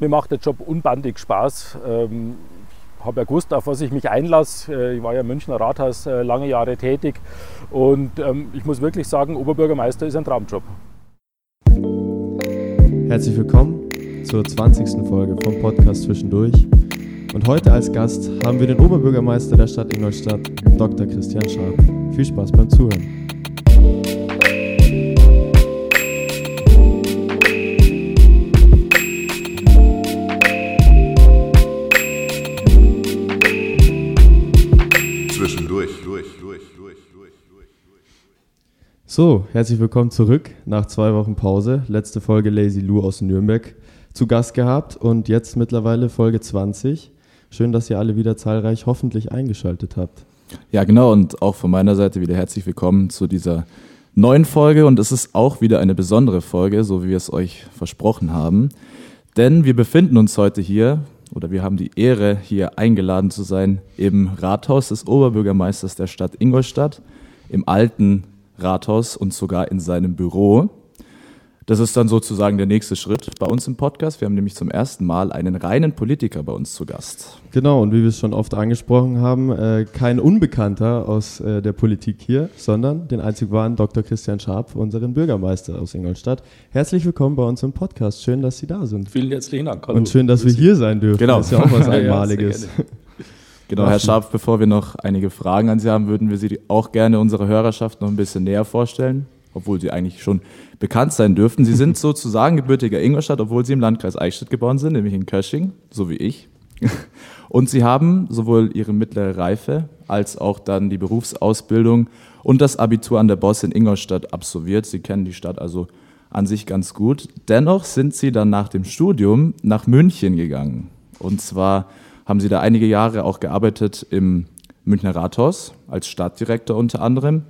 mir macht der Job unbandig Spaß. Ähm, ich habe ja gewusst, auf was ich mich einlasse. Äh, ich war ja im Münchner Rathaus äh, lange Jahre tätig und ähm, ich muss wirklich sagen, Oberbürgermeister ist ein Traumjob. Herzlich willkommen zur 20. Folge vom Podcast Zwischendurch. Und heute als Gast haben wir den Oberbürgermeister der Stadt Ingolstadt, Dr. Christian Scharp. Viel Spaß beim Zuhören. So, herzlich willkommen zurück nach zwei Wochen Pause. Letzte Folge Lazy Lou aus Nürnberg zu Gast gehabt und jetzt mittlerweile Folge 20. Schön, dass ihr alle wieder zahlreich hoffentlich eingeschaltet habt. Ja, genau. Und auch von meiner Seite wieder herzlich willkommen zu dieser neuen Folge. Und es ist auch wieder eine besondere Folge, so wie wir es euch versprochen haben. Denn wir befinden uns heute hier oder wir haben die Ehre, hier eingeladen zu sein im Rathaus des Oberbürgermeisters der Stadt Ingolstadt, im alten Rathaus und sogar in seinem Büro. Das ist dann sozusagen der nächste Schritt bei uns im Podcast. Wir haben nämlich zum ersten Mal einen reinen Politiker bei uns zu Gast. Genau, und wie wir es schon oft angesprochen haben, äh, kein Unbekannter aus äh, der Politik hier, sondern den einzig wahren Dr. Christian Scharp, unseren Bürgermeister aus Ingolstadt. Herzlich willkommen bei uns im Podcast. Schön, dass Sie da sind. Vielen herzlichen Dank. Hallo. Und schön, dass wir hier sein dürfen. Genau. Das ist ja auch was Einmaliges. ja, Genau, Herr Scharf, bevor wir noch einige Fragen an Sie haben, würden wir Sie auch gerne unserer Hörerschaft noch ein bisschen näher vorstellen, obwohl Sie eigentlich schon bekannt sein dürften. Sie sind sozusagen gebürtiger Ingolstadt, obwohl Sie im Landkreis Eichstätt geboren sind, nämlich in Kösching, so wie ich. Und Sie haben sowohl Ihre mittlere Reife als auch dann die Berufsausbildung und das Abitur an der Boss in Ingolstadt absolviert. Sie kennen die Stadt also an sich ganz gut. Dennoch sind Sie dann nach dem Studium nach München gegangen. Und zwar haben Sie da einige Jahre auch gearbeitet im Münchner Rathaus als Stadtdirektor unter anderem.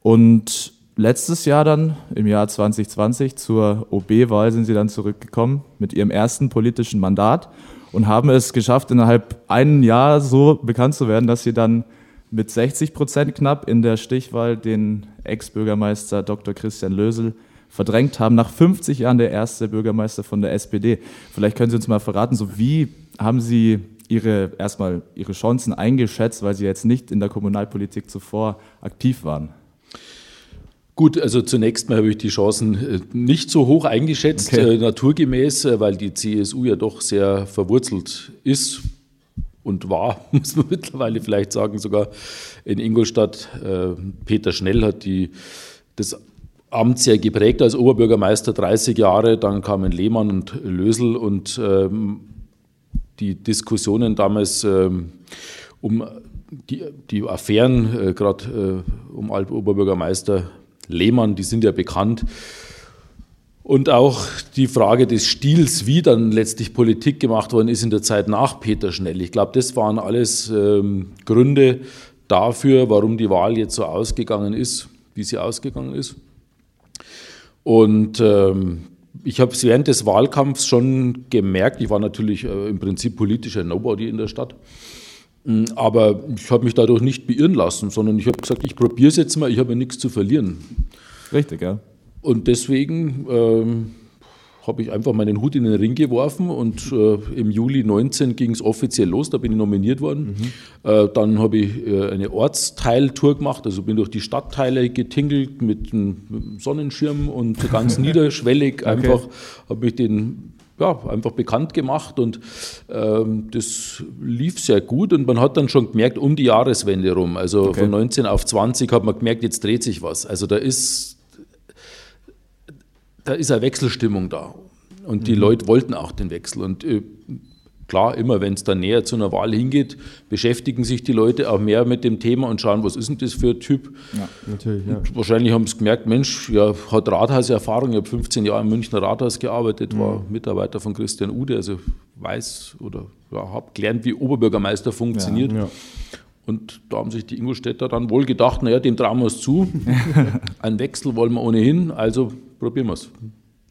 Und letztes Jahr dann, im Jahr 2020, zur OB-Wahl sind Sie dann zurückgekommen mit Ihrem ersten politischen Mandat und haben es geschafft, innerhalb einem Jahr so bekannt zu werden, dass Sie dann mit 60 Prozent knapp in der Stichwahl den Ex-Bürgermeister Dr. Christian Lösel verdrängt haben. Nach 50 Jahren der erste Bürgermeister von der SPD. Vielleicht können Sie uns mal verraten, so wie haben Sie ihre, erstmal ihre Chancen eingeschätzt, weil sie jetzt nicht in der Kommunalpolitik zuvor aktiv waren? Gut, also zunächst mal habe ich die Chancen äh, nicht so hoch eingeschätzt, okay. äh, naturgemäß, äh, weil die CSU ja doch sehr verwurzelt ist und war, muss man mittlerweile vielleicht sagen, sogar in Ingolstadt. Peter Schnell hat die, das Amt sehr geprägt als Oberbürgermeister, 30 Jahre, dann kamen Lehmann und Lösel und ähm, die Diskussionen damals ähm, um die, die Affären, äh, gerade äh, um Oberbürgermeister Lehmann, die sind ja bekannt. Und auch die Frage des Stils, wie dann letztlich Politik gemacht worden ist in der Zeit nach Peter Schnell. Ich glaube, das waren alles ähm, Gründe dafür, warum die Wahl jetzt so ausgegangen ist, wie sie ausgegangen ist. Und ähm, ich habe es während des Wahlkampfs schon gemerkt, ich war natürlich äh, im Prinzip politischer Nobody in der Stadt, mm, aber ich habe mich dadurch nicht beirren lassen, sondern ich habe gesagt, ich probiere es jetzt mal, ich habe ja nichts zu verlieren. Richtig, ja. Und deswegen ähm, habe ich einfach meinen Hut in den Ring geworfen und äh, im Juli 19 ging es offiziell los, da bin ich nominiert worden. Mhm. Äh, dann habe ich äh, eine Ortsteiltour gemacht, also bin durch die Stadtteile getingelt mit einem Sonnenschirm und ganz niederschwellig okay. einfach habe ich den ja, einfach bekannt gemacht und ähm, das lief sehr gut und man hat dann schon gemerkt, um die Jahreswende rum, also okay. von 19 auf 20 hat man gemerkt, jetzt dreht sich was. Also da ist da ist eine Wechselstimmung da. Und die mhm. Leute wollten auch den Wechsel. Und äh, klar, immer wenn es dann näher zu einer Wahl hingeht, beschäftigen sich die Leute auch mehr mit dem Thema und schauen, was ist denn das für ein Typ. Ja, natürlich. Ja. wahrscheinlich haben sie gemerkt, Mensch, ja, hat Rathauserfahrung. Ich habe 15 Jahre im Münchner Rathaus gearbeitet, mhm. war Mitarbeiter von Christian Ude, also weiß oder ja, habe gelernt, wie Oberbürgermeister funktioniert. Ja, und da haben sich die Ingolstädter dann wohl gedacht, naja, dem trauen wir es zu. Einen Wechsel wollen wir ohnehin, also probieren wir es.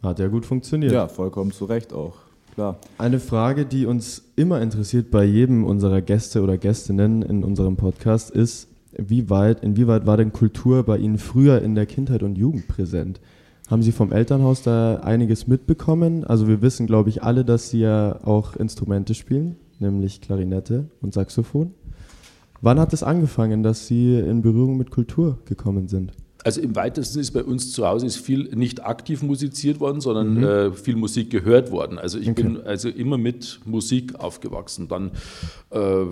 Hat ja gut funktioniert. Ja, vollkommen zu Recht auch. Klar. Eine Frage, die uns immer interessiert bei jedem unserer Gäste oder Gästinnen in unserem Podcast ist, wie weit, inwieweit war denn Kultur bei Ihnen früher in der Kindheit und Jugend präsent? Haben Sie vom Elternhaus da einiges mitbekommen? Also wir wissen, glaube ich, alle, dass Sie ja auch Instrumente spielen, nämlich Klarinette und Saxophon. Wann hat es angefangen, dass Sie in Berührung mit Kultur gekommen sind? Also im weitesten ist bei uns zu Hause ist viel nicht aktiv musiziert worden, sondern mhm. äh, viel Musik gehört worden. Also ich okay. bin also immer mit Musik aufgewachsen. Dann äh,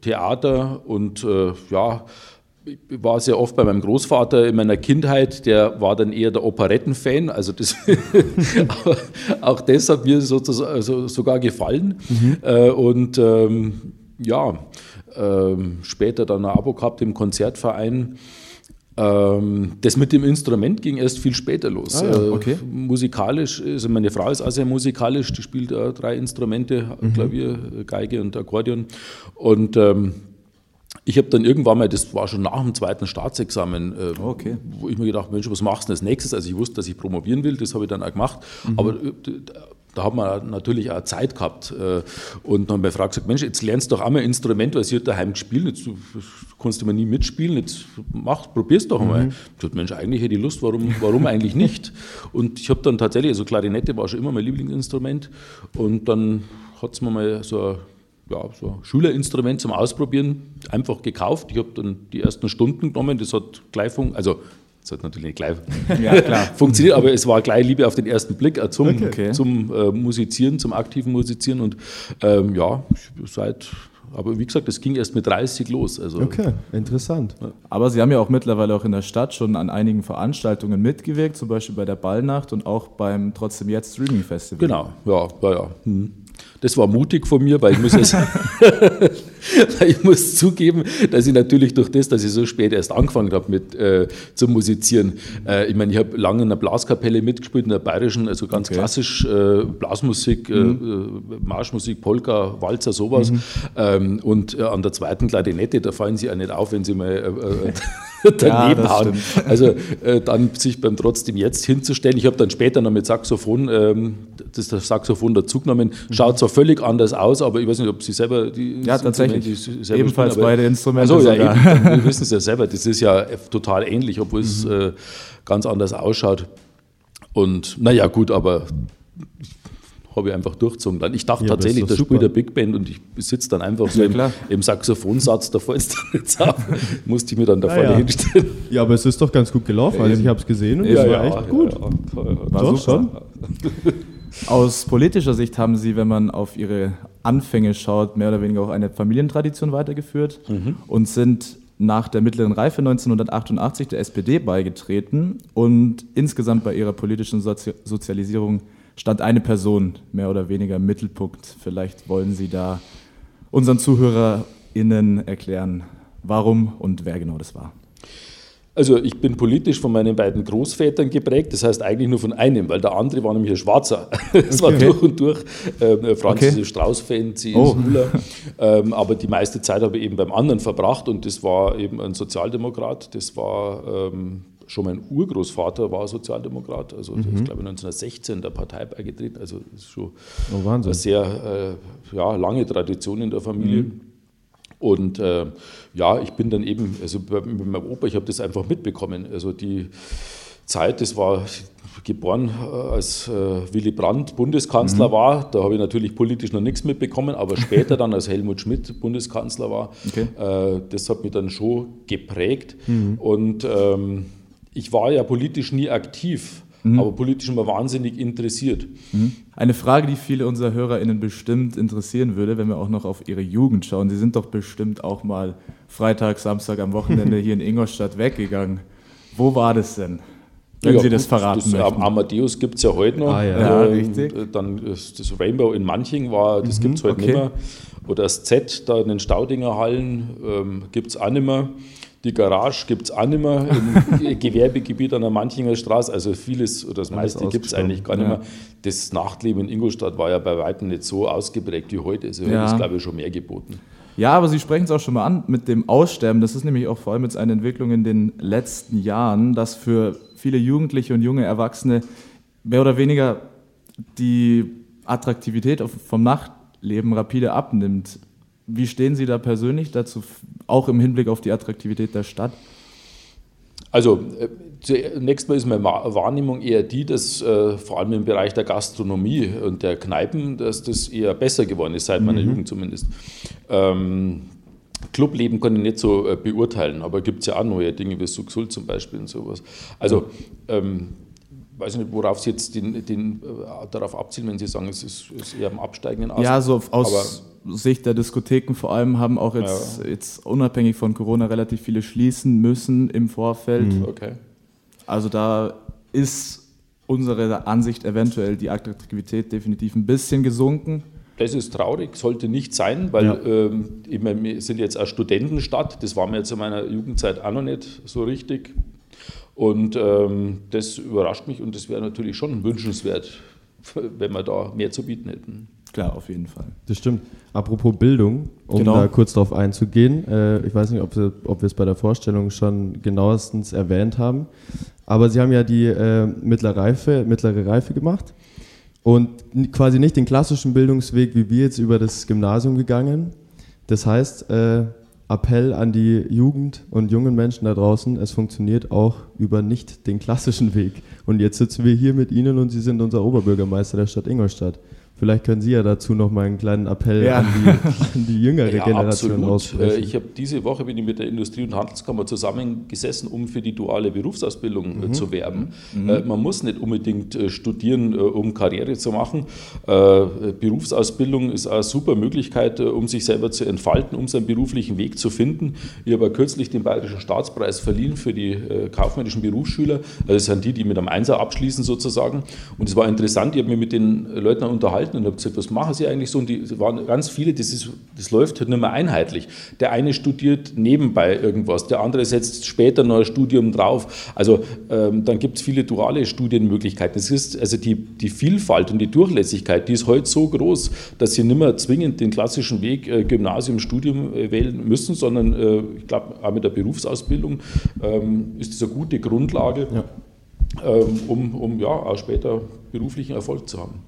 Theater und äh, ja, ich war sehr oft bei meinem Großvater in meiner Kindheit, der war dann eher der Operettenfan, also das, auch das hat mir sozusagen, also sogar gefallen. Mhm. Äh, und ähm, ja, ähm, später dann ein Abo gehabt im Konzertverein. Ähm, das mit dem Instrument ging erst viel später los. Ah, ja, okay. äh, musikalisch, also meine Frau ist auch sehr musikalisch, die spielt äh, drei Instrumente, mhm. Klavier, Geige und Akkordeon. Und ähm, ich habe dann irgendwann mal, das war schon nach dem zweiten Staatsexamen, äh, okay. wo ich mir gedacht, Mensch, was machst du als nächstes? Also ich wusste, dass ich promovieren will, das habe ich dann auch gemacht. Mhm. Aber äh, da hat man natürlich auch Zeit gehabt. Äh, und dann haben meine Frau gesagt, Mensch, jetzt lernst du doch einmal ein Instrument, weil sie hat daheim gespielt, jetzt kannst du mal nie mitspielen, jetzt mach, probier's doch einmal. Mhm. Ich dachte, Mensch, eigentlich hätte ich Lust, warum, warum eigentlich nicht? Und ich habe dann tatsächlich, also Klarinette war schon immer mein Lieblingsinstrument und dann hat es mir mal so ein ja, so ein Schülerinstrument zum Ausprobieren einfach gekauft. Ich habe dann die ersten Stunden genommen, das hat gleich. Also, das hat natürlich nicht gleich ja, funktioniert, aber es war gleich Liebe auf den ersten Blick äh, zum, okay. zum äh, Musizieren, zum aktiven Musizieren. Und ähm, ja, seit aber wie gesagt, das ging erst mit 30 los. Also, okay, interessant. Aber Sie haben ja auch mittlerweile auch in der Stadt schon an einigen Veranstaltungen mitgewirkt, zum Beispiel bei der Ballnacht und auch beim Trotzdem Jetzt Streaming Festival. Genau, ja, ja, ja. Hm. Das war mutig von mir, weil ich muss, jetzt, ich muss zugeben, dass ich natürlich durch das, dass ich so spät erst angefangen habe mit äh, zu musizieren, äh, ich meine, ich habe lange in einer Blaskapelle mitgespielt, in der bayerischen, also ganz okay. klassisch äh, Blasmusik, äh, mhm. Äh, Marschmusik, Polka, Walzer, sowas. Mhm. Ähm, und äh, an der zweiten Klarinette, da fallen sie ja nicht auf, wenn sie mal daneben ja, hauen. Also dann sich beim trotzdem jetzt hinzustellen. Ich habe dann später noch mit Saxophon, ähm, das, das Saxophon dazugenommen, mhm. schaut zwar völlig anders aus, aber ich weiß nicht, ob Sie selber die Ja, tatsächlich. Selber Ebenfalls spielen, beide Instrumente. Also, ja, eben, wir wissen es ja selber, das ist ja total ähnlich, obwohl mhm. es äh, ganz anders ausschaut. Und naja, gut, aber habe ich einfach durchgezogen. Dann. Ich dachte ja, tatsächlich, da spielt der Big Band und ich sitze dann einfach so ja, im, im, Saxophonsatz, da fällt es dann jetzt auf. Musste ich mir dann da vorne ja. hinstellen. Ja, aber es ist doch ganz gut gelaufen. Also ich habe es gesehen und es war echt gut. War doch schon. Aus politischer Sicht haben Sie, wenn man auf Ihre Anfänge schaut, mehr oder weniger auch eine Familientradition weitergeführt mhm. und sind nach der mittleren Reife 1988 der SPD beigetreten und insgesamt bei ihrer politischen Sozi Sozialisierung stand eine Person mehr oder weniger im Mittelpunkt. Vielleicht wollen Sie da unseren ZuhörerInnen erklären, warum und wer genau das war. Also ich bin politisch von meinen beiden Großvätern geprägt, das heißt eigentlich nur von einem, weil der andere war nämlich ein Schwarzer. Es okay. war durch und durch äh, Franz okay. Strauß-Fan, C.S. Oh. Müller. Ähm, aber die meiste Zeit habe ich eben beim anderen verbracht und das war eben ein Sozialdemokrat. Das war ähm, schon mein Urgroßvater war Sozialdemokrat, also mhm. ist glaube ich 1916 der Partei beigetreten. Also ist schon oh, eine sehr äh, ja, lange Tradition in der Familie. Mhm. Und äh, ja, ich bin dann eben, also mit meinem Opa, ich habe das einfach mitbekommen. Also die Zeit, das war geboren, äh, als äh, Willy Brandt Bundeskanzler mhm. war. Da habe ich natürlich politisch noch nichts mitbekommen, aber später dann, als Helmut Schmidt Bundeskanzler war, okay. äh, das hat mich dann schon geprägt. Mhm. Und ähm, ich war ja politisch nie aktiv mhm. aber politisch immer wahnsinnig interessiert. Mhm. Eine Frage, die viele unserer HörerInnen bestimmt interessieren würde, wenn wir auch noch auf ihre Jugend schauen. Sie sind doch bestimmt auch mal Freitag, Samstag am Wochenende hier in Ingolstadt weggegangen. Wo war das denn? Wenn ja, Sie das verraten das, möchten. Amadeus gibt es ja heute noch. Ah, ja. ja ähm, richtig. Dann das Rainbow in Manching war, das mhm, gibt es heute okay. nicht mehr. Oder das Z da in den Staudinger Hallen ähm, gibt es auch nicht mehr. Die Garage gibt es auch nicht mehr im Gewerbegebiet an der Manchinger Straße. Also vieles oder das meiste gibt es eigentlich gar nicht ja. mehr. Das Nachtleben in Ingolstadt war ja bei weitem nicht so ausgeprägt wie heute. Also ja. ist, glaube ich, schon mehr geboten. Ja, aber Sie sprechen es auch schon mal an mit dem Aussterben. Das ist nämlich auch vor allem jetzt eine Entwicklung in den letzten Jahren, dass für viele Jugendliche und junge Erwachsene mehr oder weniger die Attraktivität vom Nachtleben rapide abnimmt. Wie stehen Sie da persönlich dazu, auch im Hinblick auf die Attraktivität der Stadt? Also äh, Zunächst mal ist meine Wahrnehmung eher die, dass äh, vor allem im Bereich der Gastronomie und der Kneipen, dass das eher besser geworden ist, seit meiner mhm. Jugend zumindest. Ähm, Clubleben kann ich nicht so äh, beurteilen, aber gibt es ja auch neue Dinge wie Suxul zum Beispiel und sowas. Also, ähm, weiß nicht, worauf Sie jetzt den, den, äh, darauf abzielen, wenn Sie sagen, es ist, ist eher am absteigenden Ast. Ja, so aus Sicht der Diskotheken vor allem haben auch jetzt, ja. jetzt unabhängig von Corona relativ viele schließen müssen im Vorfeld. Mhm. Okay. Also da ist unsere Ansicht eventuell die Attraktivität definitiv ein bisschen gesunken. Das ist traurig, sollte nicht sein, weil ja. ähm, wir sind jetzt eine Studentenstadt, das war mir jetzt in meiner Jugendzeit auch noch nicht so richtig. Und ähm, das überrascht mich und das wäre natürlich schon wünschenswert, wenn wir da mehr zu bieten hätten. Klar, auf jeden Fall. Das stimmt. Apropos Bildung, um genau. da kurz darauf einzugehen, äh, ich weiß nicht, ob wir, ob wir es bei der Vorstellung schon genauestens erwähnt haben, aber Sie haben ja die äh, mittlere, Reife, mittlere Reife gemacht und quasi nicht den klassischen Bildungsweg, wie wir jetzt über das Gymnasium gegangen. Das heißt, äh, Appell an die Jugend und jungen Menschen da draußen, es funktioniert auch über nicht den klassischen Weg. Und jetzt sitzen wir hier mit Ihnen und Sie sind unser Oberbürgermeister der Stadt Ingolstadt. Vielleicht können Sie ja dazu noch mal einen kleinen Appell ja. an, die, an, die, jüngere ja, Generation absolut. aussprechen. Äh, ich habe diese Woche bin ich mit der Industrie- und Handelskammer zusammengesessen, um für die duale Berufsausbildung äh, mhm. zu werben. Mhm. Äh, man muss nicht unbedingt studieren, um Karriere zu machen. Berufsausbildung ist eine super Möglichkeit, um sich selber zu entfalten, um seinen beruflichen Weg zu finden. Ich habe kürzlich den Bayerischen Staatspreis verliehen für die kaufmännischen Berufsschüler. Also das sind die, die mit einem Einser abschließen sozusagen. Und es war interessant, ich habe mich mit den Leuten unterhalten unterhalten und habe gesagt, was machen Sie eigentlich so? Und die waren ganz viele, das, ist, das läuft halt nicht mehr einheitlich. Der eine studiert nebenbei irgendwas, der andere setzt später noch ein Studium drauf. Also ähm, dann gibt es viele duale Studienmöglichkeiten. Es ist also die, die Vielfalt und die Durchlässigkeit, die ist heute so groß, dass Sie nicht mehr zwingend den klassischen Weg äh, Gymnasium, Studium äh, wählen müssen, sondern äh, ich glaube, auch mit der Berufsausbildung ähm, ist das eine gute Grundlage. Ja. Ähm, um, um ja, auch später beruflichen Erfolg zu haben.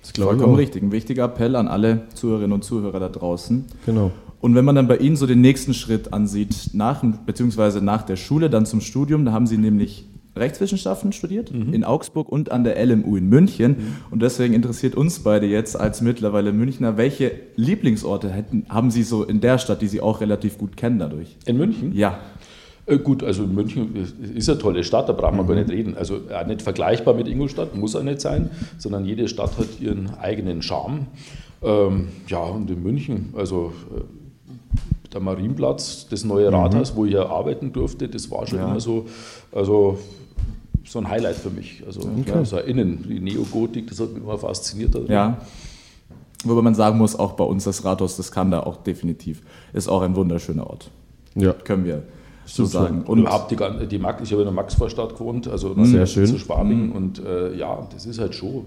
Das Vollkommen richtig. Ein wichtiger Appell an alle Zuhörerinnen und Zuhörer da draußen. Genau. Und wenn man dann bei Ihnen so den nächsten Schritt ansieht, nach, beziehungsweise nach der Schule, dann zum Studium, da haben Sie nämlich Rechtswissenschaften studiert mhm. in Augsburg und an der LMU in München. Mhm. Und deswegen interessiert uns beide jetzt als mittlerweile Münchner, welche Lieblingsorte hätten, haben Sie so in der Stadt, die Sie auch relativ gut kennen dadurch? In München? Ja. Äh, gut, also München ist eine tolle Stadt, da brauchen wir mhm. gar nicht reden. Also auch nicht vergleichbar mit Ingolstadt, muss auch nicht sein, sondern jede Stadt hat ihren eigenen Charme. Ähm, ja, und in München, also äh, der Marienplatz, das neue mhm. Rathaus, wo ich ja arbeiten durfte, das war schon ja. immer so, also so ein Highlight für mich. Also okay. ja, so innen, die Neogotik, das hat mich immer fasziniert. Also. Ja. Wobei man sagen muss, auch bei uns das Rathaus, das kann da auch definitiv, ist auch ein wunderschöner Ort. Ja. Können wir zu sagen. Und überhaupt die, die Max, ich habe in der Maxvorstadt gewohnt, also sehr schön. zu Schwabing. Mhm. Und äh, ja, das ist halt schon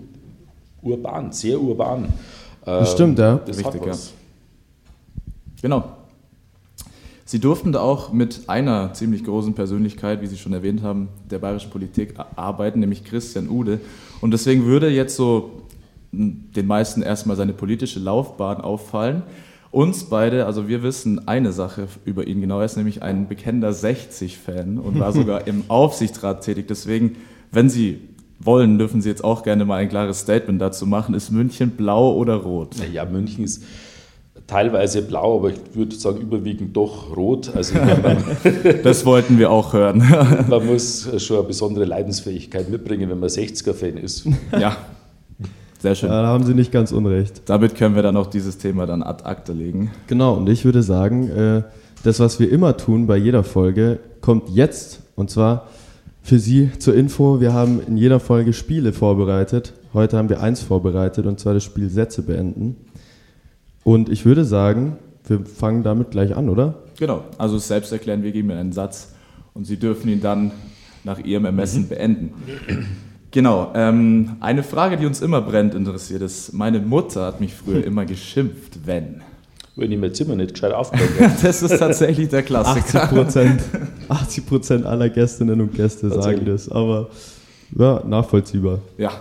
urban, sehr urban. Das stimmt, ja. Das Richtig, ja. Genau. Sie durften da auch mit einer ziemlich großen Persönlichkeit, wie Sie schon erwähnt haben, der bayerischen Politik arbeiten, nämlich Christian Ude. Und deswegen würde jetzt so den meisten erstmal seine politische Laufbahn auffallen. Uns beide, also wir wissen eine Sache über ihn genau, er ist nämlich ein bekennender 60-Fan und war sogar im Aufsichtsrat tätig. Deswegen, wenn Sie wollen, dürfen Sie jetzt auch gerne mal ein klares Statement dazu machen. Ist München blau oder rot? Ja, München ist teilweise blau, aber ich würde sagen überwiegend doch rot. Also das wollten wir auch hören. man muss schon eine besondere Leidensfähigkeit mitbringen, wenn man 60er-Fan ist. Ja, sehr schön. Da haben Sie nicht ganz unrecht. Damit können wir dann auch dieses Thema dann ad acta legen. Genau, und ich würde sagen, äh, das, was wir immer tun bei jeder Folge, kommt jetzt. Und zwar für Sie zur Info, wir haben in jeder Folge Spiele vorbereitet. Heute haben wir eins vorbereitet, und zwar das Spiel Sätze beenden. Und ich würde sagen, wir fangen damit gleich an, oder? Genau, also selbst erklären, wir geben Ihnen einen Satz und Sie dürfen ihn dann nach Ihrem Ermessen mhm. beenden. Genau, ähm, eine Frage, die uns immer brennt interessiert ist, meine Mutter hat mich früher immer geschimpft, wenn... Wenn ich mein Zimmer nicht gescheit aufbaue. das ist tatsächlich der Klassiker. 80 Prozent, aller Gästinnen und Gäste sagen das, aber ja, nachvollziehbar. Ja.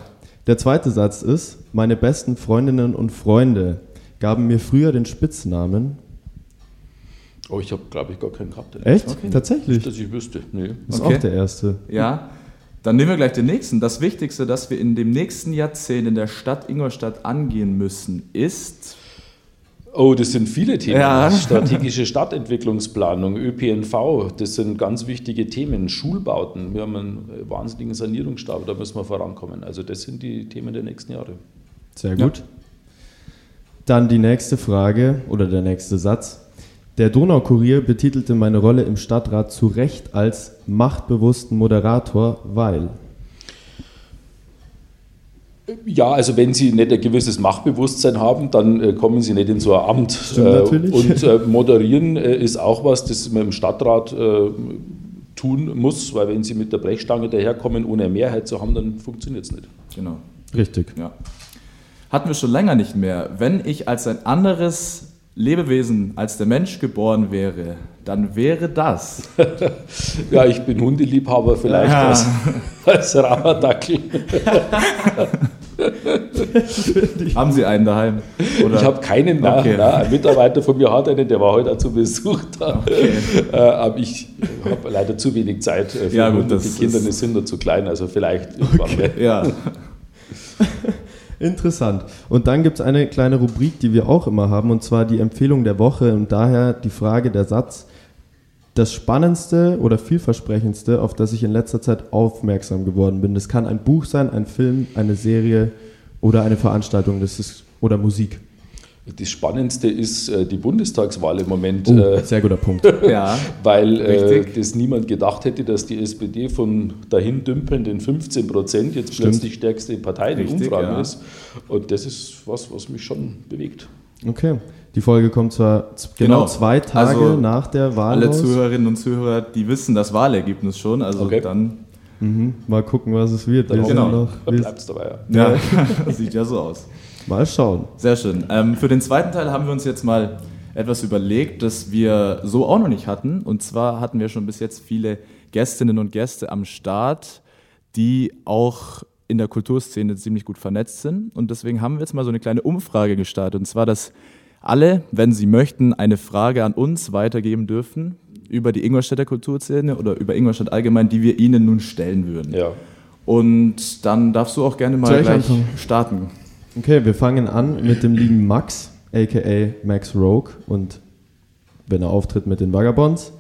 Der zweite Satz ist, meine besten Freundinnen und Freunde gaben mir früher den Spitznamen Oh, ich habe, glaube ich, gar keinen gehabt. Echt? Okay. Tatsächlich? Nicht, dass ich wüsste. Nee. Das ist okay. auch der erste. Ja. Dann nehmen wir gleich den nächsten. Das Wichtigste, das wir in dem nächsten Jahrzehnt in der Stadt Ingolstadt angehen müssen, ist. Oh, das sind viele Themen. Ja. Strategische Stadtentwicklungsplanung, ÖPNV, das sind ganz wichtige Themen. Schulbauten, wir haben einen wahnsinnigen Sanierungsstab, da müssen wir vorankommen. Also das sind die Themen der nächsten Jahre. Sehr gut. Ja. Dann die nächste Frage oder der nächste Satz. Der Donaukurier betitelte meine Rolle im Stadtrat zu Recht als machtbewussten Moderator, weil. Ja, also wenn Sie nicht ein gewisses Machtbewusstsein haben, dann äh, kommen Sie nicht in so ein Amt. Stimmt äh, natürlich. Und äh, moderieren äh, ist auch was, das man im Stadtrat äh, tun muss, weil wenn Sie mit der Brechstange daherkommen, ohne eine Mehrheit zu haben, dann funktioniert es nicht. Genau. Richtig. Ja. Hatten wir schon länger nicht mehr. Wenn ich als ein anderes Lebewesen als der Mensch geboren wäre, dann wäre das. ja, ich bin Hundeliebhaber, vielleicht ja. als, als Rammerdackel. Haben Sie einen daheim? Oder? Ich habe keinen da. Okay. Ein Mitarbeiter von mir hat einen, der war heute auch zu Besuch da. Okay. Äh, aber ich habe leider zu wenig Zeit äh, für ja, gut, Hunde. Die Kinder sind noch zu klein, also vielleicht irgendwann okay. Ja. Interessant. Und dann gibt es eine kleine Rubrik, die wir auch immer haben, und zwar die Empfehlung der Woche und daher die Frage, der Satz. Das Spannendste oder vielversprechendste, auf das ich in letzter Zeit aufmerksam geworden bin. Das kann ein Buch sein, ein Film, eine Serie oder eine Veranstaltung das ist, oder Musik. Das Spannendste ist äh, die Bundestagswahl im Moment. Oh, äh, sehr guter Punkt. ja, weil äh, das niemand gedacht hätte, dass die SPD von dahin dümpelnden 15 Prozent jetzt Stimmt. plötzlich stärkste Partei in den Umfragen ja. ist. Und das ist was, was mich schon bewegt. Okay. Die Folge kommt zwar genau, genau zwei Tage also nach der Wahl. Alle raus. Zuhörerinnen und Zuhörer, die wissen das Wahlergebnis schon. Also okay. dann. Mhm. Mal gucken, was es wird. Dann genau. bleibt es dabei. Ja, ja. sieht ja so aus. Mal schauen. Sehr schön. Ähm, für den zweiten Teil haben wir uns jetzt mal etwas überlegt, das wir so auch noch nicht hatten. Und zwar hatten wir schon bis jetzt viele Gästinnen und Gäste am Start, die auch in der Kulturszene ziemlich gut vernetzt sind. Und deswegen haben wir jetzt mal so eine kleine Umfrage gestartet. Und zwar, dass alle, wenn sie möchten, eine Frage an uns weitergeben dürfen über die Ingolstädter Kulturszene oder über Ingolstadt allgemein, die wir ihnen nun stellen würden. Ja. Und dann darfst du auch gerne mal gleich anfangen? starten. Okay, wir fangen an mit dem lieben Max, aka Max Rogue und wenn er auftritt mit den Vagabonds.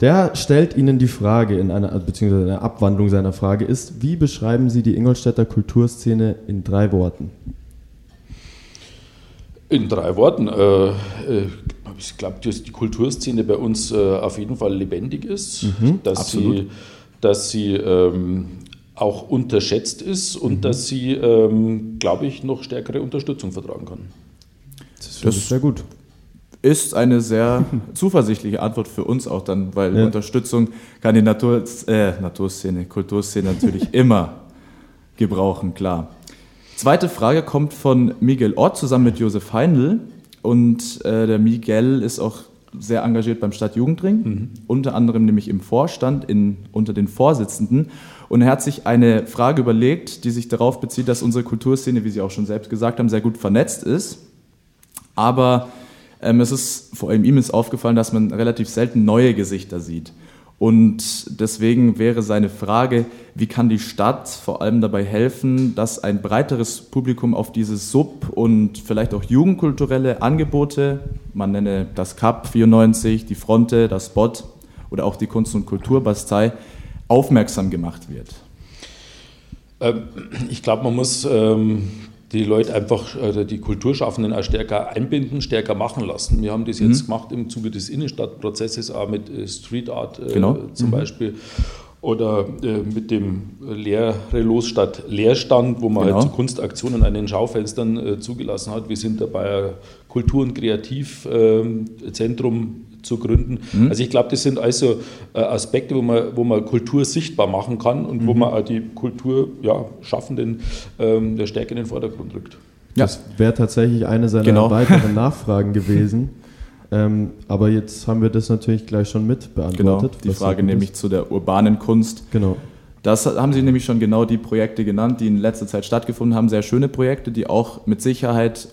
Der stellt Ihnen die Frage in einer, beziehungsweise eine Abwandlung seiner Frage ist, wie beschreiben Sie die Ingolstädter Kulturszene in drei Worten? In drei Worten. Äh, äh ich glaube, dass die Kulturszene bei uns äh, auf jeden Fall lebendig ist, mhm, dass, sie, dass sie ähm, auch unterschätzt ist und mhm. dass sie, ähm, glaube ich, noch stärkere Unterstützung vertragen kann. Das, das ist sehr gut. Ist eine sehr zuversichtliche Antwort für uns auch dann, weil ja. Unterstützung kann die Natur, äh, Naturszene, Kulturszene natürlich immer gebrauchen, klar. Zweite Frage kommt von Miguel Ott zusammen mit Josef Heindl. Und äh, der Miguel ist auch sehr engagiert beim Stadtjugendring, mhm. unter anderem nämlich im Vorstand, in, unter den Vorsitzenden. Und er hat sich eine Frage überlegt, die sich darauf bezieht, dass unsere Kulturszene, wie Sie auch schon selbst gesagt haben, sehr gut vernetzt ist. Aber ähm, es ist vor allem ihm ist aufgefallen, dass man relativ selten neue Gesichter sieht. Und deswegen wäre seine Frage, wie kann die Stadt vor allem dabei helfen, dass ein breiteres Publikum auf diese Sub- und vielleicht auch jugendkulturelle Angebote, man nenne das CAP 94, die Fronte, das Spot oder auch die Kunst- und Kulturbastei, aufmerksam gemacht wird? Ähm, ich glaube, man muss ähm, die Leute einfach, äh, die Kulturschaffenden auch stärker einbinden, stärker machen lassen. Wir haben das jetzt mhm. gemacht im Zuge des Innenstadtprozesses, auch mit äh, Street Art äh, genau. zum mhm. Beispiel. Oder mit dem Leere los statt Leerstand, wo man genau. halt Kunstaktionen an den Schaufenstern zugelassen hat. Wir sind dabei Kultur- und Kreativzentrum zu gründen. Mhm. Also ich glaube, das sind also äh, Aspekte, wo man, wo man Kultur sichtbar machen kann und mhm. wo man die Kultur ja, Schaffenden ähm, der Stärke in den Vordergrund rückt. Ja. Das wäre tatsächlich eine seiner genau. weiteren Nachfragen gewesen. Ähm, aber jetzt haben wir das natürlich gleich schon mit beantwortet. Genau, die Frage nämlich zu der urbanen Kunst. Genau. Das haben Sie nämlich schon genau die Projekte genannt, die in letzter Zeit stattgefunden haben. Sehr schöne Projekte, die auch mit Sicherheit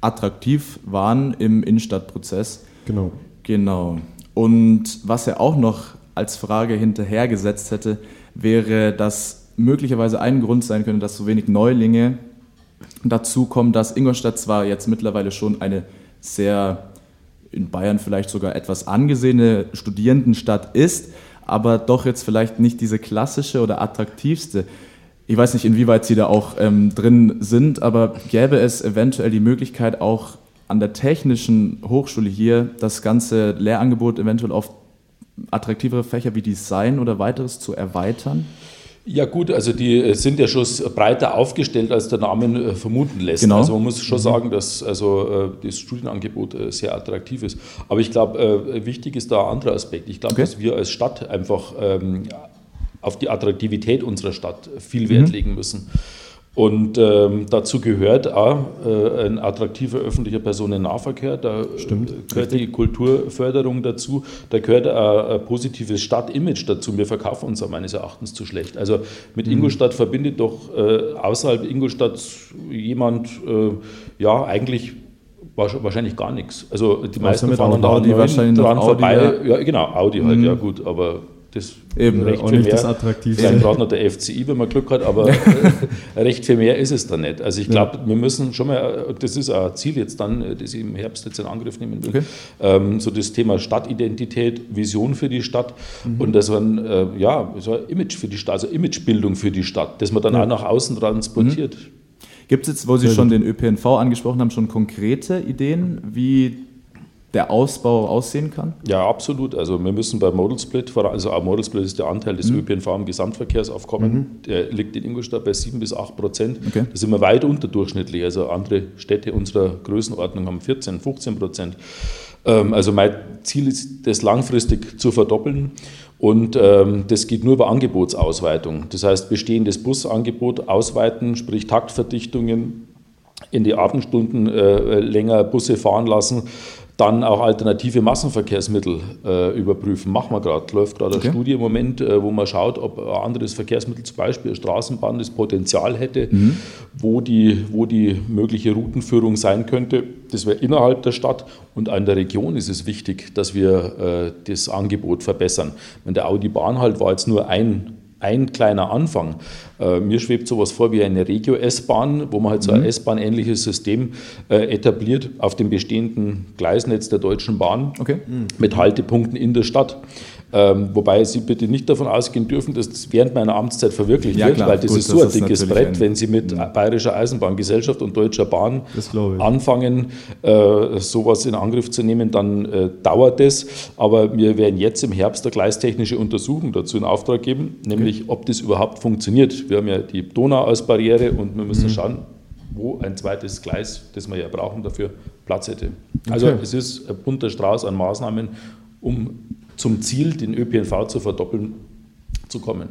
attraktiv waren im Innenstadtprozess. Genau. Genau. Und was er auch noch als Frage hinterhergesetzt hätte, wäre, dass möglicherweise ein Grund sein könnte, dass so wenig Neulinge dazu kommen, dass Ingolstadt zwar jetzt mittlerweile schon eine sehr in Bayern vielleicht sogar etwas angesehene Studierendenstadt ist, aber doch jetzt vielleicht nicht diese klassische oder attraktivste. Ich weiß nicht, inwieweit Sie da auch ähm, drin sind, aber gäbe es eventuell die Möglichkeit, auch an der Technischen Hochschule hier das ganze Lehrangebot eventuell auf attraktivere Fächer wie Design oder weiteres zu erweitern? Ja gut, also die äh, sind ja schon breiter aufgestellt, als der Name äh, vermuten lässt. Genau. Also man muss schon mhm. sagen, dass also äh, das Studienangebot sehr attraktiv ist. Aber ich glaube, wichtig ist da ein anderer Aspekt. Ich glaube, okay. dass wir als Stadt einfach ähm, auf die Attraktivität unserer Stadt viel Wert mhm. legen müssen. Und ähm, dazu gehört auch äh, ein attraktiver öffentlicher Personennahverkehr, da Stimmt, gehört richtig. die Kulturförderung dazu, da gehört auch ein positives Stadtimage dazu. Wir verkaufen uns meines Erachtens zu schlecht. Also mit mhm. Ingolstadt verbindet doch äh, außerhalb Ingolstadt jemand, äh, ja, eigentlich wahrscheinlich gar nichts. Also die meisten fahren dann Audi wahrscheinlich dran vorbei. Ja. ja. genau, Audi halt, mhm. ja gut, aber das Eben, recht auch nicht mehr, das Attraktivste. gerade noch der FCI, wenn man Glück hat, aber äh, recht viel mehr ist es da nicht. Also ich glaube, ja. wir müssen schon mal, das ist ein Ziel jetzt dann, äh, das ich im Herbst jetzt in Angriff nehmen will, okay. ähm, so das Thema Stadtidentität, Vision für die Stadt mhm. und dass man, äh, ja, so ein Image für die Stadt, also Imagebildung für die Stadt, dass man dann ja. auch nach außen transportiert. Mhm. Gibt es jetzt, wo Sie schon den ÖPNV angesprochen haben, schon konkrete Ideen, wie der Ausbau aussehen kann? Ja, absolut. Also wir müssen bei Model Split, also Model Split ist der Anteil des mhm. ÖPNV im Gesamtverkehrsaufkommen, mhm. der liegt in Ingolstadt bei 7 bis 8 Prozent. Okay. Da sind wir weit unterdurchschnittlich. Also andere Städte unserer Größenordnung haben 14, 15 Prozent. Ähm, also mein Ziel ist, das langfristig zu verdoppeln. Und ähm, das geht nur über Angebotsausweitung. Das heißt, bestehendes Busangebot ausweiten, sprich Taktverdichtungen in die Abendstunden äh, länger Busse fahren lassen, dann auch alternative Massenverkehrsmittel äh, überprüfen. Machen wir gerade. Läuft gerade okay. eine Studie im Moment, äh, wo man schaut, ob ein anderes Verkehrsmittel, zum Beispiel eine Straßenbahn, das Potenzial hätte, mhm. wo, die, wo die mögliche Routenführung sein könnte. Das wäre innerhalb der Stadt und an der Region ist es wichtig, dass wir äh, das Angebot verbessern. Wenn der Audi Bahnhalt war jetzt nur ein ein kleiner Anfang. Äh, mir schwebt sowas vor wie eine Regio-S-Bahn, wo man halt so ein mhm. S-Bahn-ähnliches System äh, etabliert auf dem bestehenden Gleisnetz der Deutschen Bahn okay. mit Haltepunkten in der Stadt. Ähm, wobei Sie bitte nicht davon ausgehen dürfen, dass das während meiner Amtszeit verwirklicht ja, wird, klar, weil das gut, ist so das ein dickes Brett, ein, wenn Sie mit ja. Bayerischer Eisenbahngesellschaft und Deutscher Bahn anfangen, äh, sowas in Angriff zu nehmen, dann äh, dauert es. Aber wir werden jetzt im Herbst eine gleistechnische Untersuchung dazu in Auftrag geben, nämlich okay. ob das überhaupt funktioniert. Wir haben ja die Donau als Barriere und wir müssen mhm. schauen, wo ein zweites Gleis, das wir ja brauchen, dafür Platz hätte. Also okay. es ist ein bunter Strauß an Maßnahmen, um zum Ziel, den ÖPNV zu verdoppeln, zu kommen.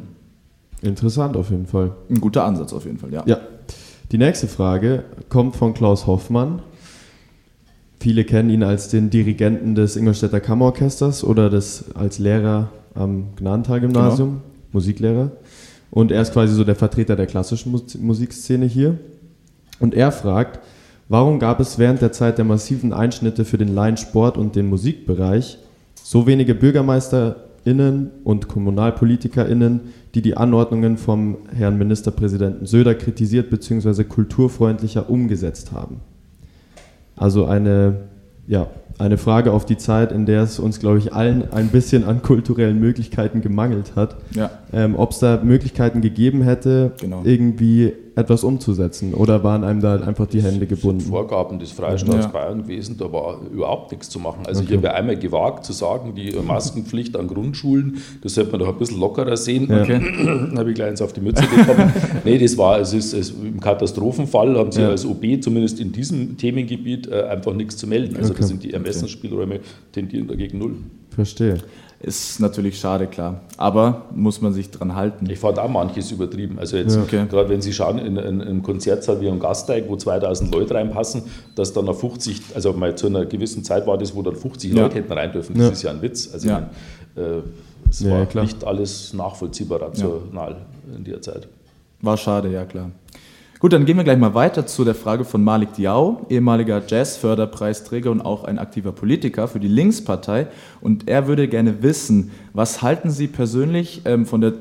Interessant auf jeden Fall. Ein guter Ansatz auf jeden Fall, ja. Ja. Die nächste Frage kommt von Klaus Hoffmann. Viele kennen ihn als den Dirigenten des Ingolstädter Kammerorchesters oder des, als Lehrer am Gnadental-Gymnasium, genau. Musiklehrer. Und er ist quasi so der Vertreter der klassischen Musikszene hier. Und er fragt, warum gab es während der Zeit der massiven Einschnitte für den Laiensport und den Musikbereich so wenige BürgermeisterInnen und KommunalpolitikerInnen, die die Anordnungen vom Herrn Ministerpräsidenten Söder kritisiert bzw. kulturfreundlicher umgesetzt haben. Also eine, ja, eine Frage auf die Zeit, in der es uns, glaube ich, allen ein bisschen an kulturellen Möglichkeiten gemangelt hat. Ja. Ähm, Ob es da Möglichkeiten gegeben hätte, genau. irgendwie etwas umzusetzen oder waren einem da einfach die Hände gebunden? Vorgaben des Freistaats ja. Bayern gewesen, da war überhaupt nichts zu machen. Also okay. ich habe einmal gewagt zu sagen, die Maskenpflicht an Grundschulen, das sollte man doch ein bisschen lockerer sehen. Okay. Dann habe ich gleich eins auf die Mütze bekommen. nee, das war, es ist, es, im Katastrophenfall haben sie ja. als OB zumindest in diesem Themengebiet äh, einfach nichts zu melden. Also okay. da sind die Ermessensspielräume tendieren dagegen null. Verstehe. Ist natürlich schade, klar. Aber muss man sich dran halten. Ich fand auch manches übertrieben. Also jetzt, ja, okay. gerade wenn Sie schauen, in, in, in einem Konzertsaal wie ein Gasteig, wo 2000 Leute reinpassen, dass dann noch 50, also mal zu einer gewissen Zeit war das, wo dann 50 ja. Leute hätten rein dürfen. Das ja. ist ja ein Witz. Also ja. Meine, äh, es war nicht alles nachvollziehbar rational in der Zeit. War schade, ja klar. Gut, dann gehen wir gleich mal weiter zu der Frage von Malik Diao, ehemaliger Jazz-Förderpreisträger und auch ein aktiver Politiker für die Linkspartei. Und er würde gerne wissen, was halten Sie persönlich ähm, von der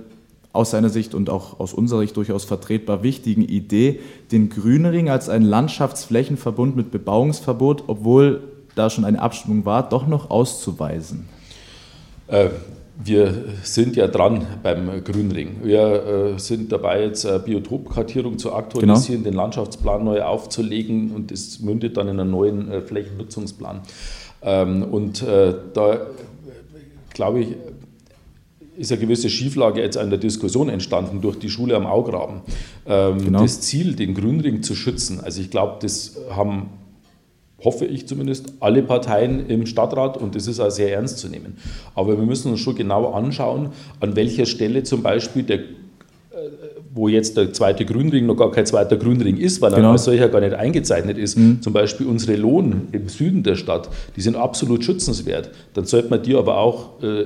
aus seiner Sicht und auch aus unserer Sicht durchaus vertretbar wichtigen Idee, den Grünring als einen Landschaftsflächenverbund mit Bebauungsverbot, obwohl da schon eine Abstimmung war, doch noch auszuweisen? Äh, wir sind ja dran beim Grünring. Wir äh, sind dabei, jetzt eine Biotopkartierung zu aktualisieren, genau. den Landschaftsplan neu aufzulegen und das mündet dann in einen neuen äh, Flächennutzungsplan. Ähm, und äh, da glaube ich, ist eine gewisse Schieflage jetzt an der Diskussion entstanden durch die Schule am Augraben. Ähm, genau. Das Ziel, den Grünring zu schützen, also ich glaube, das haben hoffe ich zumindest, alle Parteien im Stadtrat und das ist auch sehr ernst zu nehmen. Aber wir müssen uns schon genau anschauen, an welcher Stelle zum Beispiel der äh, wo jetzt der zweite Grünring noch gar kein zweiter Grünring ist, weil genau. er als solcher gar nicht eingezeichnet ist. Mhm. Zum Beispiel unsere Lohn im Süden der Stadt, die sind absolut schützenswert. Dann sollte man die aber auch äh,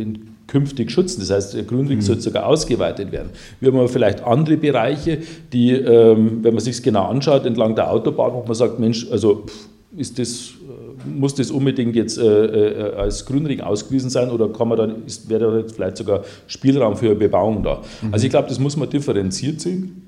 in künftig schützen. Das heißt, der Grünring mhm. soll sogar ausgeweitet werden. Wir haben aber vielleicht andere Bereiche, die, ähm, wenn man sich genau anschaut, entlang der Autobahn, wo man sagt, Mensch, also ist das, äh, muss das unbedingt jetzt äh, äh, als Grünring ausgewiesen sein oder kann man dann, ist, wäre da vielleicht sogar Spielraum für Bebauung da? Mhm. Also ich glaube, das muss man differenziert sehen.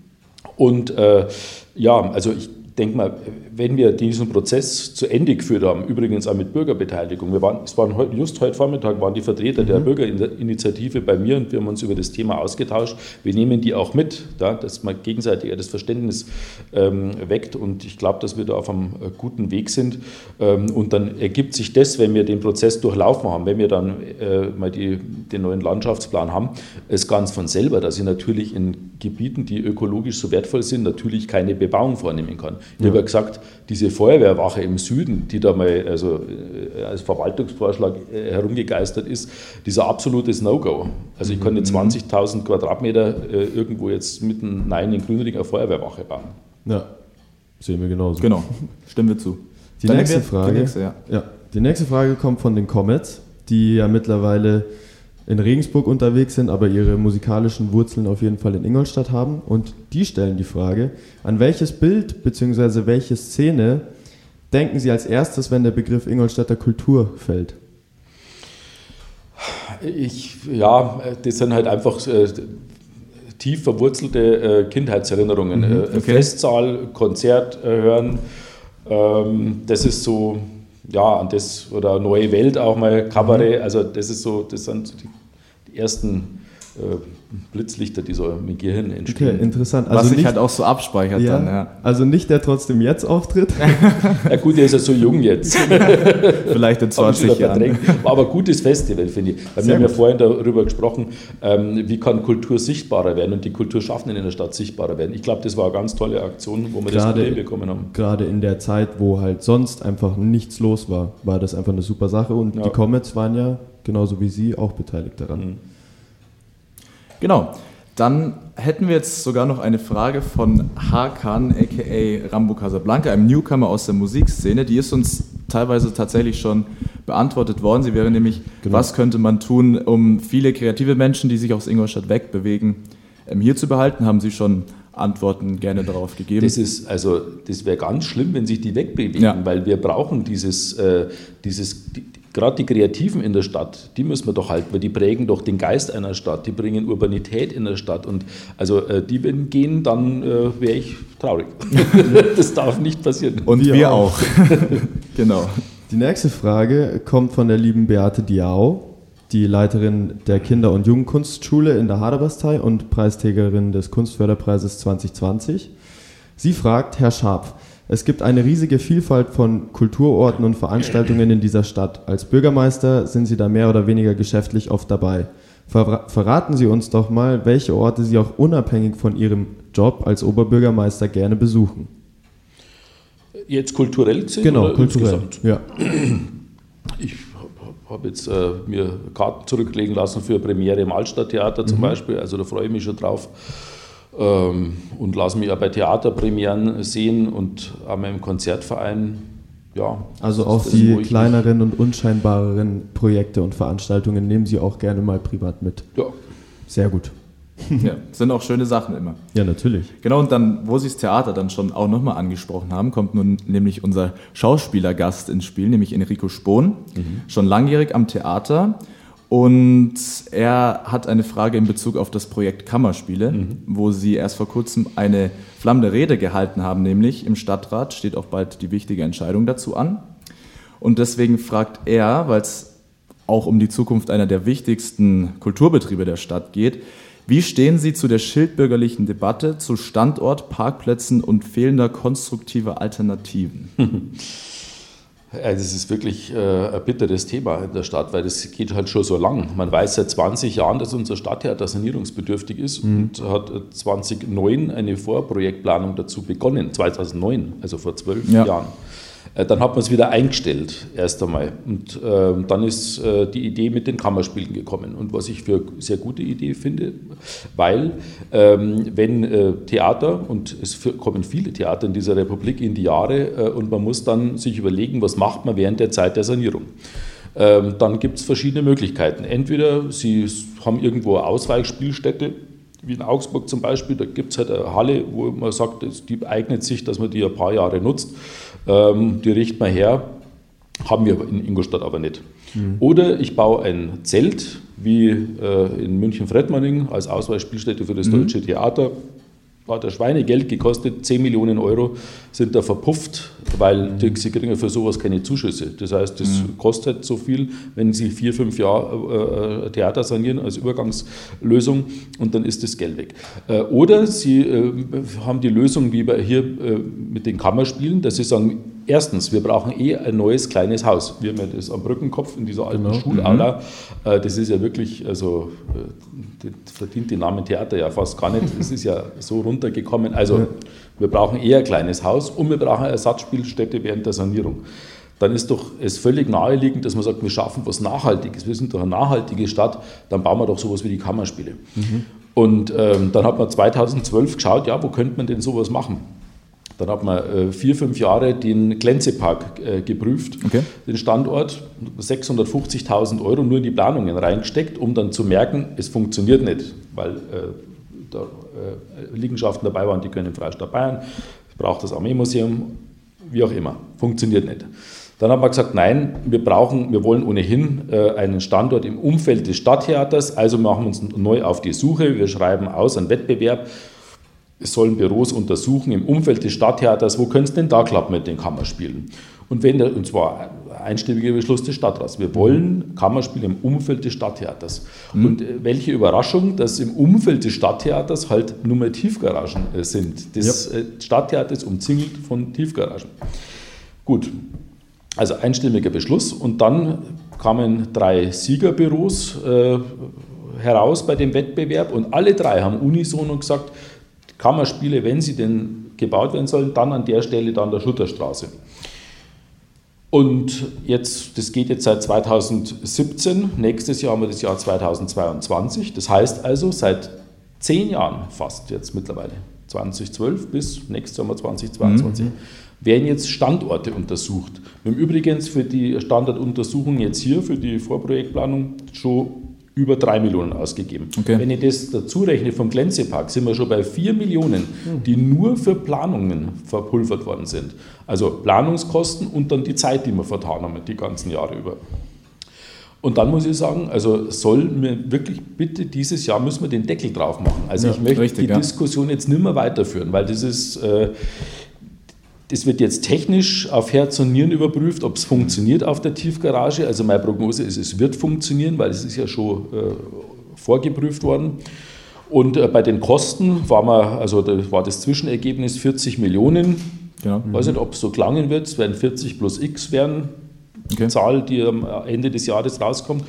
Und äh, ja, also ich denke mal, wenn wir diesen Prozess zu Ende geführt haben, übrigens auch mit Bürgerbeteiligung, wir waren, es waren heute, just heute Vormittag waren die Vertreter mhm. der Bürgerinitiative bei mir und wir haben uns über das Thema ausgetauscht. Wir nehmen die auch mit, da, dass man gegenseitig das Verständnis ähm, weckt und ich glaube, dass wir da auf einem äh, guten Weg sind. Ähm, und dann ergibt sich das, wenn wir den Prozess durchlaufen haben, wenn wir dann äh, mal die, den neuen Landschaftsplan haben, es ganz von selber, dass ich natürlich in Gebieten, die ökologisch so wertvoll sind, natürlich keine Bebauung vornehmen kann. Ich ja. habe ja gesagt, diese Feuerwehrwache im Süden, die da mal also, äh, als Verwaltungsvorschlag äh, herumgegeistert ist, dieser absolutes No-Go. Also ich kann nicht 20.000 mhm. Quadratmeter äh, irgendwo jetzt mitten nein in Grünring eine Feuerwehrwache bauen. Ja, sehen wir genauso. Genau, stimmen wir zu. Die nächste Frage, die nächste, ja. Ja, die nächste Frage kommt von den Comets, die ja mittlerweile in Regensburg unterwegs sind, aber ihre musikalischen Wurzeln auf jeden Fall in Ingolstadt haben. Und die stellen die Frage, an welches Bild bzw. welche Szene denken Sie als erstes, wenn der Begriff Ingolstädter Kultur fällt? Ich, ja, das sind halt einfach äh, tief verwurzelte äh, Kindheitserinnerungen. Mhm, äh, okay. Festsaal, Konzert äh, hören, ähm, das ist so ja, an das, oder Neue Welt auch mal, Kabarett, mhm. also das ist so, das sind so die, die ersten Blitzlichter, die so im Gehirn entstehen. Okay, interessant. Also Was sich halt auch so abspeichert ja, dann, ja. Also nicht der trotzdem jetzt auftritt. ja gut, der ist ja so jung jetzt. Vielleicht in 20 Jahren. Aber gutes Festival, finde ich. Weil wir haben ja vorhin darüber gesprochen, ähm, wie kann Kultur sichtbarer werden und die Kulturschaffenden in der Stadt sichtbarer werden. Ich glaube, das war eine ganz tolle Aktion, wo wir gerade, das Problem bekommen haben. Gerade in der Zeit, wo halt sonst einfach nichts los war, war das einfach eine super Sache und ja. die Comets waren ja genauso wie Sie auch beteiligt daran. Mhm. Genau. Dann hätten wir jetzt sogar noch eine Frage von Hakan, aka Rambo Casablanca, einem Newcomer aus der Musikszene. Die ist uns teilweise tatsächlich schon beantwortet worden. Sie wäre nämlich, genau. was könnte man tun, um viele kreative Menschen, die sich aus Ingolstadt wegbewegen, ähm, hier zu behalten? Haben Sie schon Antworten gerne darauf gegeben? Das ist also, das wäre ganz schlimm, wenn sich die wegbewegen, ja. weil wir brauchen dieses, äh, dieses, gerade die Kreativen in der Stadt, die müssen wir doch halten, weil die prägen doch den Geist einer Stadt, die bringen Urbanität in der Stadt und also äh, die wenn gehen, dann äh, wäre ich traurig. das darf nicht passieren. Und wir, wir auch. genau. Die nächste Frage kommt von der lieben Beate Diao, die Leiterin der Kinder- und Jugendkunstschule in der Haderbastei und Preisträgerin des Kunstförderpreises 2020. Sie fragt, Herr Scharpf, es gibt eine riesige Vielfalt von Kulturorten und Veranstaltungen in dieser Stadt. Als Bürgermeister sind Sie da mehr oder weniger geschäftlich oft dabei. Ver verraten Sie uns doch mal, welche Orte Sie auch unabhängig von Ihrem Job als Oberbürgermeister gerne besuchen. Jetzt kulturell gesehen? Genau, kulturell. Insgesamt? Ja. Ich habe jetzt äh, mir Karten zurücklegen lassen für Premiere im Altstadttheater zum mhm. Beispiel. Also da freue ich mich schon drauf und lasse mich auch bei Theaterpremieren sehen und auch im Konzertverein. Ja, also auch die kleineren und unscheinbareren Projekte und Veranstaltungen nehmen Sie auch gerne mal privat mit. Ja. Sehr gut. Ja, sind auch schöne Sachen immer. Ja, natürlich. Genau, und dann, wo Sie das Theater dann schon auch nochmal angesprochen haben, kommt nun nämlich unser Schauspielergast ins Spiel, nämlich Enrico Spohn, mhm. schon langjährig am Theater. Und er hat eine Frage in Bezug auf das Projekt Kammerspiele, mhm. wo Sie erst vor kurzem eine flammende Rede gehalten haben, nämlich im Stadtrat steht auch bald die wichtige Entscheidung dazu an. Und deswegen fragt er, weil es auch um die Zukunft einer der wichtigsten Kulturbetriebe der Stadt geht, wie stehen Sie zu der schildbürgerlichen Debatte zu Standort, Parkplätzen und fehlender konstruktiver Alternativen? Das ist wirklich äh, ein bitteres Thema in der Stadt, weil das geht halt schon so lang. Man weiß seit 20 Jahren, dass unser Stadttheater sanierungsbedürftig ist mhm. und hat 2009 eine Vorprojektplanung dazu begonnen, 2009, also vor zwölf ja. Jahren. Äh, dann hat man es wieder eingestellt, erst einmal. Und äh, dann ist äh, die Idee mit den Kammerspielen gekommen. Und was ich für eine sehr gute Idee finde, weil ähm, wenn äh, Theater, und es für, kommen viele Theater in dieser Republik in die Jahre, äh, und man muss dann sich überlegen, was macht man während der Zeit der Sanierung. Ähm, dann gibt es verschiedene Möglichkeiten. Entweder Sie haben irgendwo eine Ausweichspielstätte, wie in Augsburg zum Beispiel, da gibt es halt eine Halle, wo man sagt, die eignet sich, dass man die ein paar Jahre nutzt. Ähm, die richten wir her, haben wir in Ingolstadt aber nicht. Mhm. Oder ich baue ein Zelt, wie äh, in München-Fredmanning als Auswahlspielstätte für das mhm. Deutsche Theater hat der Schweine Geld gekostet, 10 Millionen Euro sind da verpufft, weil mhm. die, sie kriegen für sowas keine Zuschüsse. Das heißt, das mhm. kostet so viel, wenn sie vier, fünf Jahre äh, Theater sanieren als Übergangslösung und dann ist das Geld weg. Äh, oder sie äh, haben die Lösung wie bei hier äh, mit den Kammerspielen, dass sie sagen, Erstens, wir brauchen eh ein neues kleines Haus. Wir haben ja das am Brückenkopf in dieser alten genau. Schulaula. Mhm. Äh, das ist ja wirklich, also äh, das verdient den Namen Theater ja fast gar nicht. Das ist ja so runtergekommen. Also wir brauchen eher ein kleines Haus und wir brauchen eine Ersatzspielstätte während der Sanierung. Dann ist doch es völlig naheliegend, dass man sagt, wir schaffen was Nachhaltiges. Wir sind doch eine nachhaltige Stadt, dann bauen wir doch sowas wie die Kammerspiele. Mhm. Und ähm, dann hat man 2012 geschaut, ja, wo könnte man denn sowas machen? Dann hat man äh, vier, fünf Jahre den Glänzepark äh, geprüft, okay. den Standort, 650.000 Euro nur in die Planungen reingesteckt, um dann zu merken, es funktioniert nicht, weil äh, da Liegenschaften dabei waren, die können im Freistaat Bayern, es braucht das Armeemuseum, wie auch immer, funktioniert nicht. Dann hat man gesagt, nein, wir brauchen, wir wollen ohnehin einen Standort im Umfeld des Stadttheaters, also machen wir uns neu auf die Suche, wir schreiben aus einen Wettbewerb es sollen Büros untersuchen im Umfeld des Stadttheaters, wo könnte es denn da klappen mit den Kammerspielen? Und wenn der, und zwar einstimmiger Beschluss des Stadtrats. Wir wollen Kammerspiele im Umfeld des Stadttheaters. Mhm. Und äh, welche Überraschung, dass im Umfeld des Stadttheaters halt nur mehr Tiefgaragen äh, sind. Das ja. Äh, Stadttheater ist umzingelt von Tiefgaragen. Gut, also einstimmiger Beschluss. Und dann kamen drei Siegerbüros äh, heraus bei dem Wettbewerb und alle drei haben unisono gesagt, Kammerspiele, wenn sie denn gebaut werden sollen, dann an der Stelle dann der Schutterstraße. Und jetzt, das geht jetzt seit 2017, nächstes Jahr haben wir das Jahr 2022. Das heißt also, seit zehn Jahren fast jetzt mittlerweile, 2012 bis nächstes Jahr 2022, mhm. werden jetzt Standorte untersucht. Wir haben übrigens für die Standortuntersuchung jetzt hier, für die Vorprojektplanung, schon über drei Millionen ausgegeben. Okay. Wenn ich das dazu rechne vom Glänzepark, sind wir schon bei vier Millionen, die nur für Planungen verpulvert worden sind. Also Planungskosten und dann die Zeit, die wir vertan haben, die ganzen Jahre über. Und dann muss ich sagen, also soll mir wirklich bitte dieses Jahr müssen wir den Deckel drauf machen. Also ja, ich möchte richtig, die ja. Diskussion jetzt nicht mehr weiterführen, weil das ist, äh, das wird jetzt technisch auf Herz und Nieren überprüft, ob es funktioniert auf der Tiefgarage. Also meine Prognose ist, es wird funktionieren, weil es ist ja schon äh, vorgeprüft worden. Und äh, bei den Kosten war, man, also da war das Zwischenergebnis 40 Millionen. Ja. Ich weiß nicht, ob es so klangen wird. Es werden 40 plus X werden, okay. die Zahl, die am Ende des Jahres rauskommt.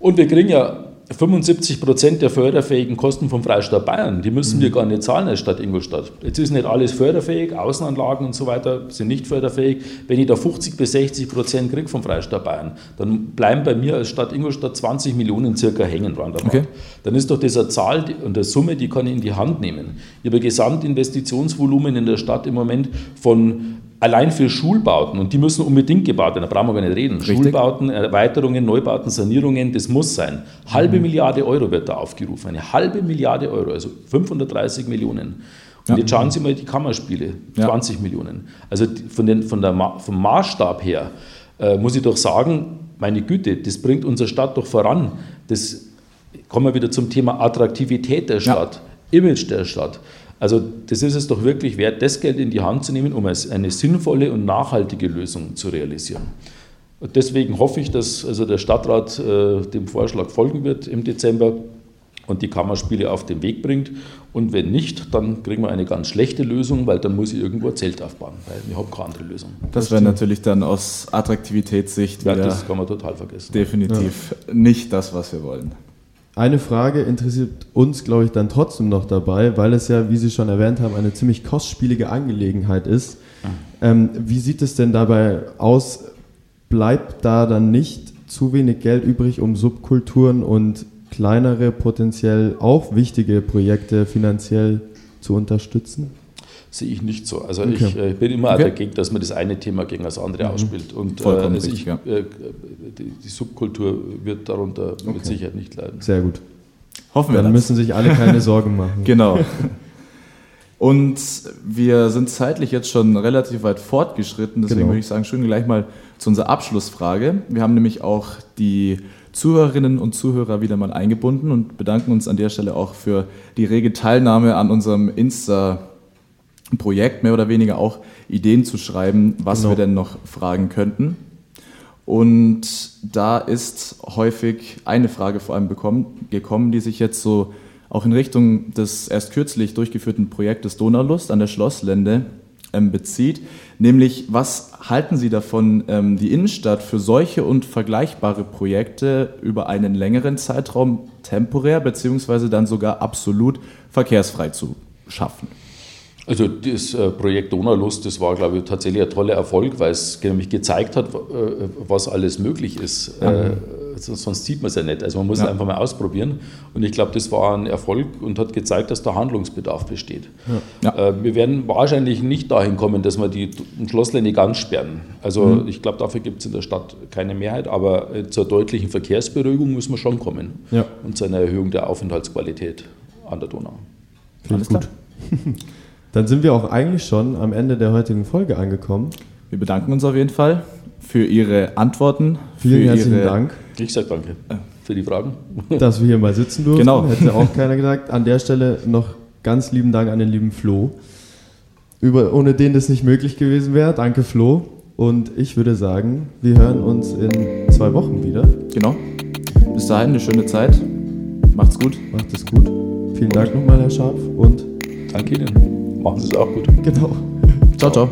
Und wir kriegen ja 75 Prozent der förderfähigen Kosten vom Freistaat Bayern, die müssen mhm. wir gar nicht zahlen als Stadt Ingolstadt. Jetzt ist nicht alles förderfähig, Außenanlagen und so weiter sind nicht förderfähig. Wenn ich da 50 bis 60 Prozent kriege vom Freistaat Bayern, dann bleiben bei mir als Stadt Ingolstadt 20 Millionen circa hängen dran. Okay. Dann ist doch diese Zahl und der Summe, die kann ich in die Hand nehmen. Ich habe ein Gesamtinvestitionsvolumen in der Stadt im Moment von allein für Schulbauten, und die müssen unbedingt gebaut werden, da brauchen wir gar nicht reden. Richtig. Schulbauten, Erweiterungen, Neubauten, Sanierungen, das muss sein. Halbe mhm. Milliarde Euro wird da aufgerufen, eine halbe Milliarde Euro, also 530 Millionen. Und ja. jetzt schauen Sie mal die Kammerspiele, 20 ja. Millionen. Also von den, von der, vom Maßstab her äh, muss ich doch sagen, meine Güte, das bringt unsere Stadt doch voran. Das kommen wir wieder zum Thema Attraktivität der Stadt, ja. Image der Stadt. Also das ist es doch wirklich wert, das Geld in die Hand zu nehmen, um eine sinnvolle und nachhaltige Lösung zu realisieren. Und deswegen hoffe ich, dass also der Stadtrat äh, dem Vorschlag folgen wird im Dezember und die Kammerspiele auf den Weg bringt. Und wenn nicht, dann kriegen wir eine ganz schlechte Lösung, weil dann muss ich irgendwo ein Zelt aufbauen, weil wir haben keine andere Lösung. Das wäre natürlich dann aus Attraktivitätssicht ja, das kann man total vergessen. Definitiv ja. nicht das, was wir wollen. Eine Frage interessiert uns, glaube ich, dann trotzdem noch dabei, weil es ja, wie Sie schon erwähnt haben, eine ziemlich kostspielige Angelegenheit ist. Ähm, wie sieht es denn dabei aus? Bleibt da dann nicht zu wenig Geld übrig, um Subkulturen und kleinere, potenziell auch wichtige Projekte finanziell zu unterstützen? Sehe ich nicht so. Also okay. ich äh, bin immer okay. dagegen, dass man das eine Thema gegen das andere mhm. ausspielt. Und äh, also richtig, ich, ja. äh, die, die, Subkultur wird darunter okay. mit Sicherheit nicht leiden. Sehr gut. Hoffen wir. Dann müssen sich alle keine Sorgen machen. Genau. Und wir sind zeitlich jetzt schon relativ weit fortgeschritten, deswegen genau. würde ich sagen, schön gleich mal zu unserer Abschlussfrage. Wir haben nämlich auch die Zuhörerinnen und Zuhörer wieder mal eingebunden und bedanken uns an der Stelle auch für die rege Teilnahme an unserem Insta- ein Projekt, mehr oder weniger auch Ideen zu schreiben, was genau. wir denn noch fragen könnten. Und da ist häufig eine Frage vor allem bekommen, gekommen, die sich jetzt so auch in Richtung des erst kürzlich durchgeführten Projektes Donaulust an der Schlosslände ähm, bezieht, nämlich was halten Sie davon, ähm, die Innenstadt für solche und vergleichbare Projekte über einen längeren Zeitraum temporär beziehungsweise dann sogar absolut verkehrsfrei zu schaffen? Also das äh, Projekt Donaulust, das war, glaube ich, tatsächlich ein toller Erfolg, weil es nämlich gezeigt hat, äh, was alles möglich ist. Mhm. Sonst sieht man es ja nicht. Also man muss ja. es einfach mal ausprobieren. Und ich glaube, das war ein Erfolg und hat gezeigt, dass da Handlungsbedarf besteht. Ja. Wir werden wahrscheinlich nicht dahin kommen, dass wir die Schlosslände ganz sperren. Also mhm. ich glaube, dafür gibt es in der Stadt keine Mehrheit, aber zur deutlichen Verkehrsberuhigung müssen wir schon kommen. Ja. Und zu einer Erhöhung der Aufenthaltsqualität an der Donau. Alles gut. Dann sind wir auch eigentlich schon am Ende der heutigen Folge angekommen. Wir bedanken uns auf jeden Fall für Ihre Antworten. Vielen herzlichen Ihre Dank. Ich sage danke für die Fragen. Dass wir hier mal sitzen durften, genau. hätte auch keiner gesagt. An der Stelle noch ganz lieben Dank an den lieben Flo, über, ohne den das nicht möglich gewesen wäre. Danke Flo. Und ich würde sagen, wir hören uns in zwei Wochen wieder. Genau. Bis dahin eine schöne Zeit. Macht's gut. Macht es gut. Vielen Dank nochmal, Herr Scharf. Und danke Ihnen. Machen Sie es auch gut. Genau. Ciao, ciao.